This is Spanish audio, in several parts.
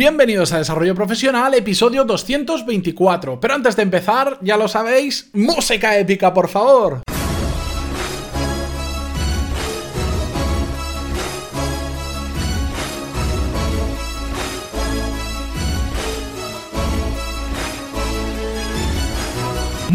Bienvenidos a Desarrollo Profesional, episodio 224. Pero antes de empezar, ya lo sabéis, música épica, por favor.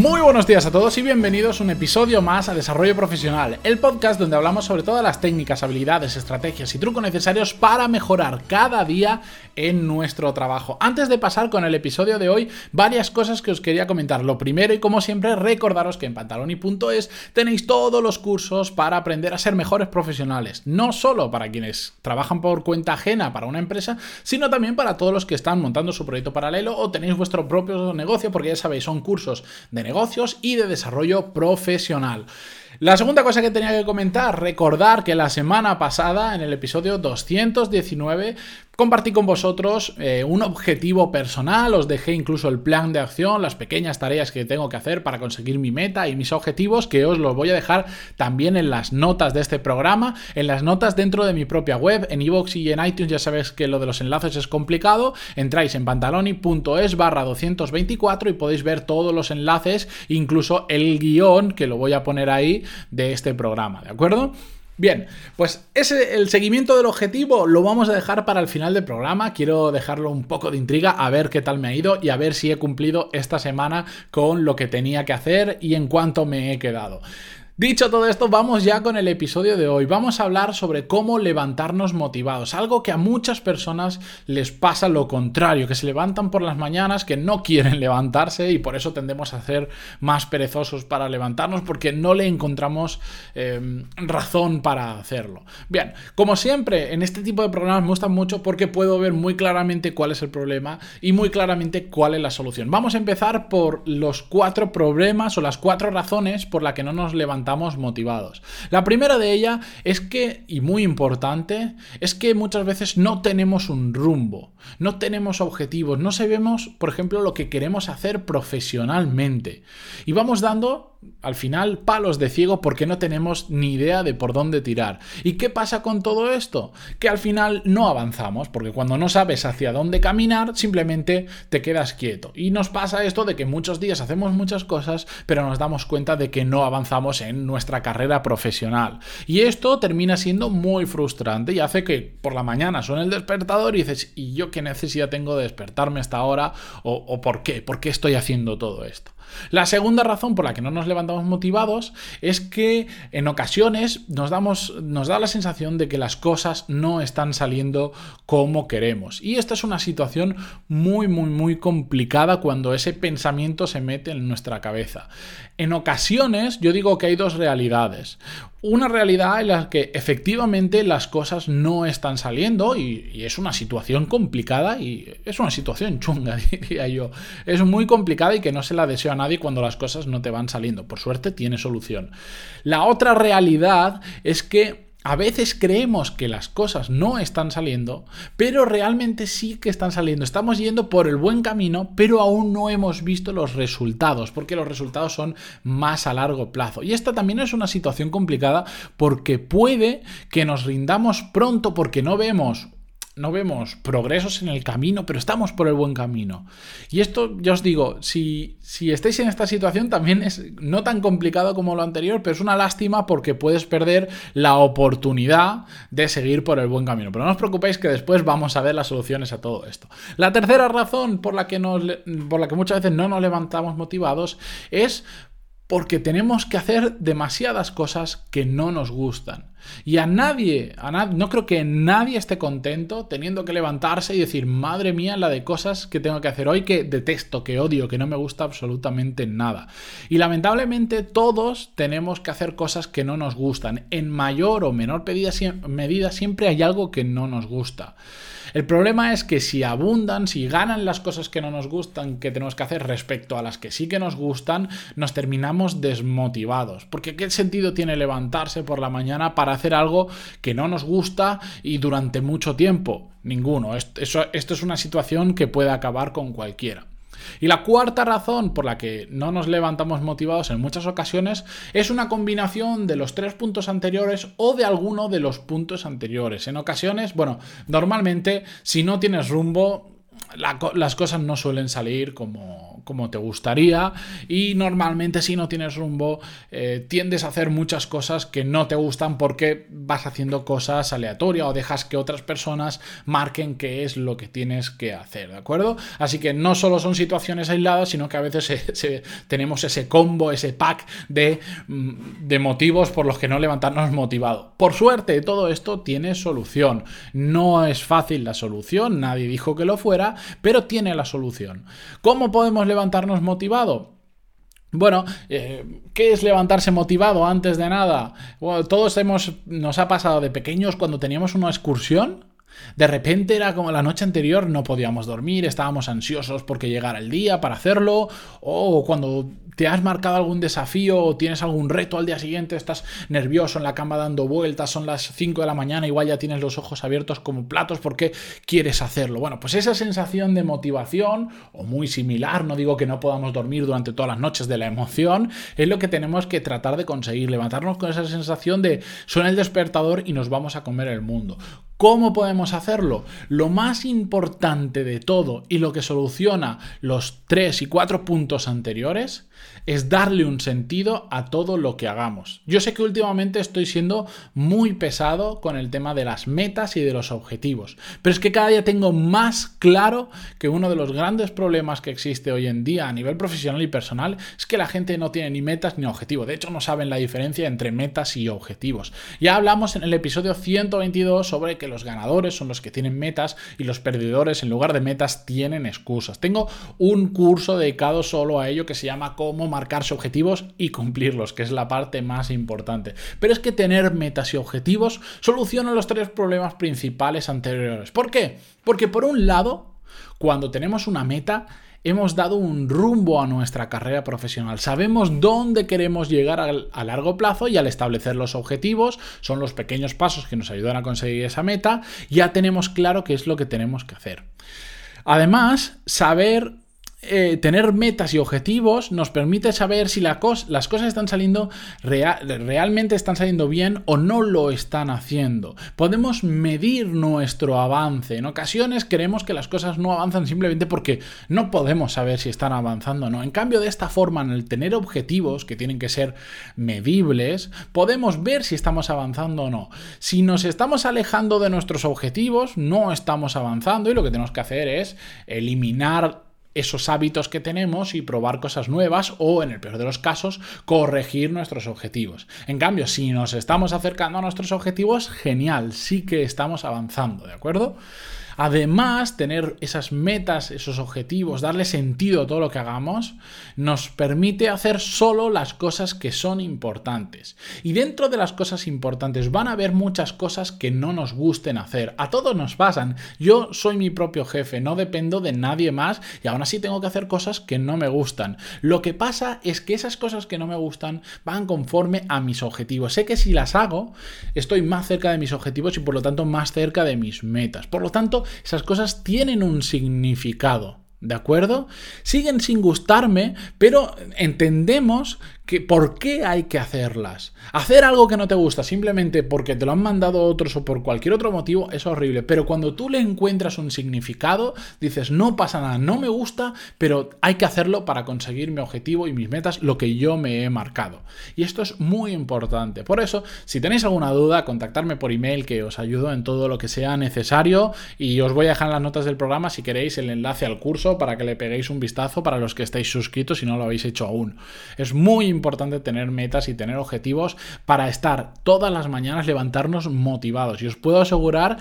Muy buenos días a todos y bienvenidos a un episodio más a Desarrollo Profesional, el podcast donde hablamos sobre todas las técnicas, habilidades, estrategias y trucos necesarios para mejorar cada día en nuestro trabajo. Antes de pasar con el episodio de hoy, varias cosas que os quería comentar. Lo primero y como siempre, recordaros que en pantaloni.es tenéis todos los cursos para aprender a ser mejores profesionales, no solo para quienes trabajan por cuenta ajena para una empresa, sino también para todos los que están montando su proyecto paralelo o tenéis vuestro propio negocio, porque ya sabéis, son cursos de negocios y de desarrollo profesional. La segunda cosa que tenía que comentar, recordar que la semana pasada, en el episodio 219, compartí con vosotros eh, un objetivo personal, os dejé incluso el plan de acción, las pequeñas tareas que tengo que hacer para conseguir mi meta y mis objetivos, que os los voy a dejar también en las notas de este programa, en las notas dentro de mi propia web, en iVoox y en iTunes, ya sabéis que lo de los enlaces es complicado, entráis en pantaloni.es barra 224 y podéis ver todos los enlaces, incluso el guion, que lo voy a poner ahí, de este programa, ¿de acuerdo? Bien, pues ese, el seguimiento del objetivo lo vamos a dejar para el final del programa. Quiero dejarlo un poco de intriga, a ver qué tal me ha ido y a ver si he cumplido esta semana con lo que tenía que hacer y en cuánto me he quedado. Dicho todo esto, vamos ya con el episodio de hoy. Vamos a hablar sobre cómo levantarnos motivados, algo que a muchas personas les pasa lo contrario, que se levantan por las mañanas, que no quieren levantarse y por eso tendemos a ser más perezosos para levantarnos porque no le encontramos em, razón para hacerlo. Bien, como siempre, en este tipo de programas me gustan mucho porque puedo ver muy claramente cuál es el problema y muy claramente cuál es la solución. Vamos a empezar por los cuatro problemas o las cuatro razones por las que no nos levantamos motivados. La primera de ella es que, y muy importante, es que muchas veces no tenemos un rumbo, no tenemos objetivos, no sabemos, por ejemplo, lo que queremos hacer profesionalmente. Y vamos dando al final palos de ciego porque no tenemos ni idea de por dónde tirar. ¿Y qué pasa con todo esto? Que al final no avanzamos, porque cuando no sabes hacia dónde caminar, simplemente te quedas quieto. Y nos pasa esto de que muchos días hacemos muchas cosas, pero nos damos cuenta de que no avanzamos en nuestra carrera profesional. Y esto termina siendo muy frustrante y hace que por la mañana suene el despertador y dices, ¿y yo qué necesidad tengo de despertarme hasta ahora? ¿O, por qué? ¿Por qué estoy haciendo todo esto? La segunda razón por la que no nos levantamos motivados es que en ocasiones nos, damos, nos da la sensación de que las cosas no están saliendo como queremos. Y esta es una situación muy, muy, muy complicada cuando ese pensamiento se mete en nuestra cabeza. En ocasiones yo digo que hay dos realidades una realidad en la que efectivamente las cosas no están saliendo y, es una situación complicada y es una situación chunga, diría yo. Es muy complicada y que no se la deseo a nadie cuando las cosas no te van saliendo. Por suerte tiene solución. La otra realidad es que a veces creemos que las cosas no están saliendo, pero realmente sí que están saliendo. Estamos yendo por el buen camino, pero aún no hemos visto los resultados, porque los resultados son más a largo plazo. Y esta también es una situación complicada porque puede que nos rindamos pronto porque no vemos no vemos progresos en el camino, pero estamos por el buen camino. Y esto, ya os digo, si, si estáis en esta situación también es no tan complicado como lo anterior, pero es una lástima porque puedes perder la oportunidad de seguir por el buen camino. Pero no os preocupéis que después vamos a ver las soluciones a todo esto. La tercera razón por la que, nos, por la que muchas veces no nos levantamos motivados es porque tenemos que hacer demasiadas cosas que no nos gustan. Y a nadie, a no creo que nadie esté contento teniendo que levantarse y decir, madre mía, la de cosas que tengo que hacer hoy que detesto, que odio, que no me gusta absolutamente nada. Y lamentablemente todos tenemos que hacer cosas que no nos gustan. En mayor o menor medida siempre hay algo que no nos gusta. El problema es que si abundan, si ganan las cosas que no nos gustan, que tenemos que hacer respecto a las que sí que nos gustan, nos terminamos desmotivados. Porque ¿qué sentido tiene levantarse por la mañana para hacer algo que no nos gusta y durante mucho tiempo? Ninguno. Esto, esto es una situación que puede acabar con cualquiera. Y la cuarta razón por la que no nos levantamos motivados en muchas ocasiones es una combinación de los tres puntos anteriores o de alguno de los puntos anteriores. En ocasiones, bueno, normalmente si no tienes rumbo, las cosas no suelen salir como, como, te gustaría y normalmente si no tienes rumbo eh, tiendes a hacer muchas cosas que no te gustan porque vas haciendo cosas aleatorias o dejas que otras personas marquen qué es lo que tienes que hacer, ¿de acuerdo? Así que no solo son situaciones aisladas, sino que a veces tenemos ese combo, ese pack de, mm, de motivos por los que no levantarnos motivado. Por suerte, todo esto tiene solución. No es fácil la solución, nadie dijo que lo fuera, pero tiene la solución. ¿Cómo podemos levantarnos motivado? Bueno, eh, ¿qué es levantarse motivado antes de nada? todos hemos, nos ha pasado de pequeños cuando teníamos una excursión. De repente era como la noche anterior, no podíamos dormir, estábamos ansiosos porque llegara el día para hacerlo, o cuando te has marcado algún desafío o tienes algún reto al día siguiente, estás nervioso en la cama dando vueltas, son las 5 de la mañana, igual ya tienes los ojos abiertos como platos porque quieres hacerlo. Bueno, pues esa sensación de motivación, o muy similar, no digo que no podamos dormir durante todas las noches de la emoción, es lo que tenemos que tratar de conseguir, levantarnos con esa sensación de suena el despertador y nos vamos a comer el mundo. ¿Cómo podemos hacerlo? Lo más importante de todo y lo que soluciona los tres y cuatro puntos anteriores es darle un sentido a todo lo que hagamos. Yo sé que últimamente estoy siendo muy pesado con el tema de las metas y de los objetivos, pero es que cada día tengo más claro que uno de los grandes problemas que existe hoy en día a nivel profesional y personal es que la gente no tiene ni metas ni objetivos. De hecho, no saben la diferencia entre metas y objetivos. Ya hablamos en el episodio 122 sobre que los ganadores son los que tienen metas y los perdedores en lugar de metas tienen excusas. Tengo un curso dedicado solo a ello que se llama Cómo marcarse objetivos y cumplirlos, que es la parte más importante. Pero es que tener metas y objetivos soluciona los tres problemas principales anteriores. ¿Por qué? Porque por un lado, cuando tenemos una meta, hemos dado un rumbo a nuestra carrera profesional. Sabemos dónde queremos llegar a, largo plazo y al establecer los objetivos, son los pequeños pasos que nos ayudan a conseguir esa meta, ya tenemos claro qué es lo que tenemos que hacer. Además, saber eh, tener metas y objetivos nos permite saber si las cosas están saliendo realmente están saliendo bien o no lo están haciendo. Podemos medir nuestro avance. En ocasiones creemos que las cosas no avanzan simplemente porque no podemos saber si están avanzando o no. En cambio, de esta forma, en el tener objetivos que tienen que ser medibles, podemos ver si estamos avanzando o no. Si nos estamos alejando de nuestros objetivos, no estamos avanzando y lo que tenemos que hacer es eliminar esos hábitos que tenemos y probar cosas nuevas o, en el peor de los casos, corregir nuestros objetivos. En cambio, si nos estamos acercando a nuestros objetivos, genial, sí que estamos avanzando, ¿de acuerdo? Además, tener esas metas, esos objetivos, darle sentido a todo lo que hagamos, nos permite hacer solo las cosas que son importantes. Y dentro de las cosas importantes van a haber muchas cosas que no nos gusten hacer. A todos nos pasan. Yo soy mi propio jefe, no dependo de nadie más y aún así tengo que hacer cosas que no me gustan. Lo que pasa es que esas cosas que no me gustan van conforme a mis objetivos. Sé que si las hago, estoy más cerca de mis objetivos y por lo tanto más cerca de mis metas. Por lo tanto, esas cosas tienen un significado. ¿De acuerdo? Siguen sin gustarme, pero entendemos que por qué hay que hacerlas. Hacer algo que no te gusta simplemente porque te lo han mandado otros o por cualquier otro motivo es horrible, pero cuando tú le encuentras un significado, dices, no pasa nada, no me gusta, pero hay que hacerlo para conseguir mi objetivo y mis metas, lo que yo me he marcado. Y esto es muy importante. Por eso, si tenéis alguna duda, contactarme por email que os ayudo en todo lo que sea necesario y os voy a dejar en las notas del programa si queréis el enlace al curso para que le peguéis un vistazo para los que estáis suscritos si no lo habéis hecho aún. Es muy importante tener metas y tener objetivos para estar todas las mañanas, levantarnos motivados. Y os puedo asegurar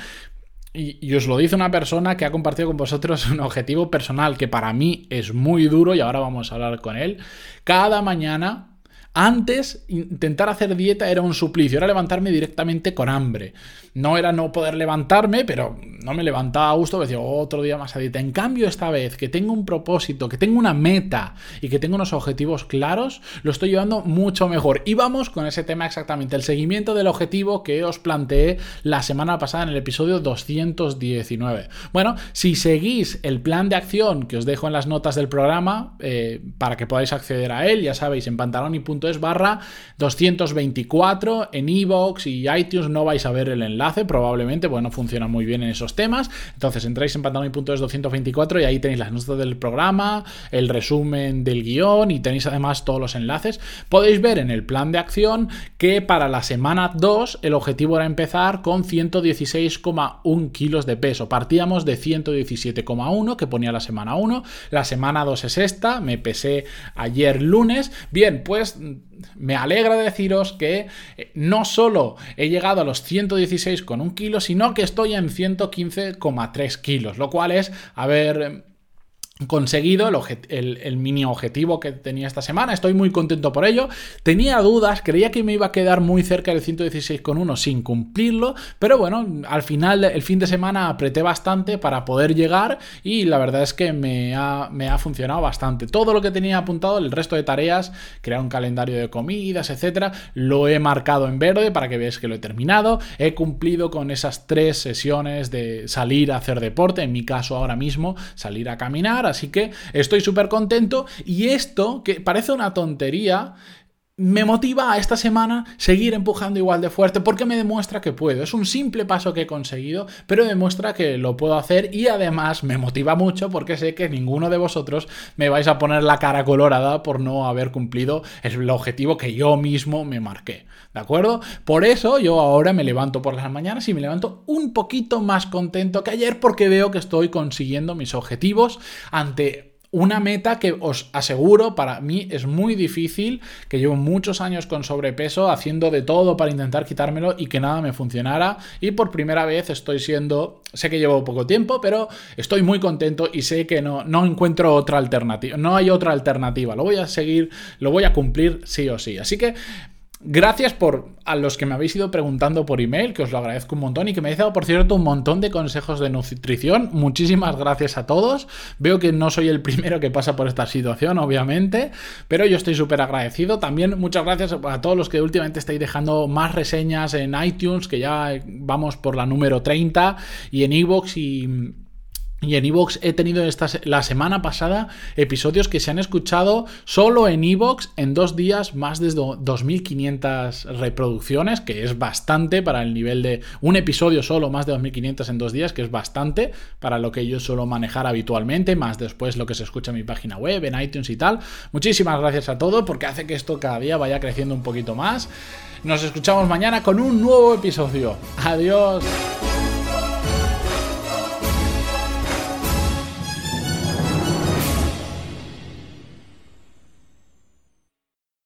y, os lo dice una persona que ha compartido con vosotros un objetivo personal que para mí es muy duro y ahora vamos a hablar con él. Cada mañana antes, intentar hacer dieta era un suplicio, era levantarme directamente con hambre. No era no poder levantarme, pero no me levantaba a gusto, decía otro día más a dieta. En cambio, esta vez que tengo un propósito, que tengo una meta y que tengo unos objetivos claros, lo estoy llevando mucho mejor. Y vamos con ese tema exactamente, el seguimiento del objetivo que os planteé la semana pasada en el episodio 219. Bueno, si seguís el plan de acción que os dejo en las notas del programa, eh, para que podáis acceder a él, ya sabéis, en pantalón pantanomim.es barra 224 en iVoox y iTunes no vais a ver el enlace, probablemente, bueno, no funciona muy bien en esos temas. Entonces entráis en pantanomim.es 224 y ahí tenéis las notas del programa, el resumen del guion y tenéis además todos los enlaces. Podéis ver en el plan de acción que para la semana 2 el objetivo era empezar con 116,1 kilos de peso. Partíamos de 117,1 que ponía la semana 1. La semana 2 es esta, me pesé ayer lunes. Bien, pues me alegra deciros que eh, no solo he llegado a los 116,1 kilos, sino que estoy en 115,3 kilos, lo cual es haber conseguido el, mini objetivo que tenía esta semana. Estoy muy contento por ello. Tenía dudas, creía que me iba a quedar muy cerca del 116,1 sin cumplirlo, pero bueno, al final el fin de semana apreté bastante para poder llegar y la verdad es que me ha, me ha funcionado bastante. Todo lo que tenía apuntado, el resto de tareas, crear un calendario de comidas, etcétera, lo he marcado en verde para que veáis que lo he terminado. He cumplido con esas tres sesiones de salir a hacer deporte, en mi caso ahora mismo, salir a caminar así que estoy súper contento y esto, que parece una tontería, me motiva a esta semana seguir empujando igual de fuerte porque me demuestra que puedo. Es un simple paso que he conseguido, pero demuestra que lo puedo hacer y además me motiva mucho porque sé que ninguno de vosotros me vais a poner la cara colorada por no haber cumplido el objetivo que yo mismo me marqué. ¿De acuerdo? Por eso yo ahora me levanto por las mañanas y me levanto un poquito más contento que ayer porque veo que estoy consiguiendo mis objetivos ante una meta que os aseguro para mí es muy difícil, que llevo muchos años con sobrepeso, haciendo de todo para intentar quitármelo y que nada me funcionara. Y por primera vez estoy siendo, sé que llevo poco tiempo, pero estoy muy contento y sé que no, no encuentro otra alternativa, no hay otra alternativa. Lo voy a seguir, lo voy a cumplir sí o sí. Así que Gracias por a los que me habéis ido preguntando por email, que os lo agradezco un montón y que me habéis dado, por cierto, un montón de consejos de nutrición. Muchísimas gracias a todos. Veo que no soy el primero que pasa por esta situación, obviamente, pero yo estoy súper agradecido. También muchas gracias a todos los que últimamente estáis dejando más reseñas en iTunes, que ya vamos por la número 30, y en iVoox y y en Evox he tenido esta, la semana pasada episodios que se han escuchado solo en Evox en dos días más de 2.500 reproducciones, que es bastante para el nivel de un episodio solo más de 2.500 en dos días, que es bastante para lo que yo suelo manejar habitualmente, más después lo que se escucha en mi página web, en iTunes y tal. Muchísimas gracias a todos porque hace que esto cada día vaya creciendo un poquito más. Nos escuchamos mañana con un nuevo episodio. Adiós.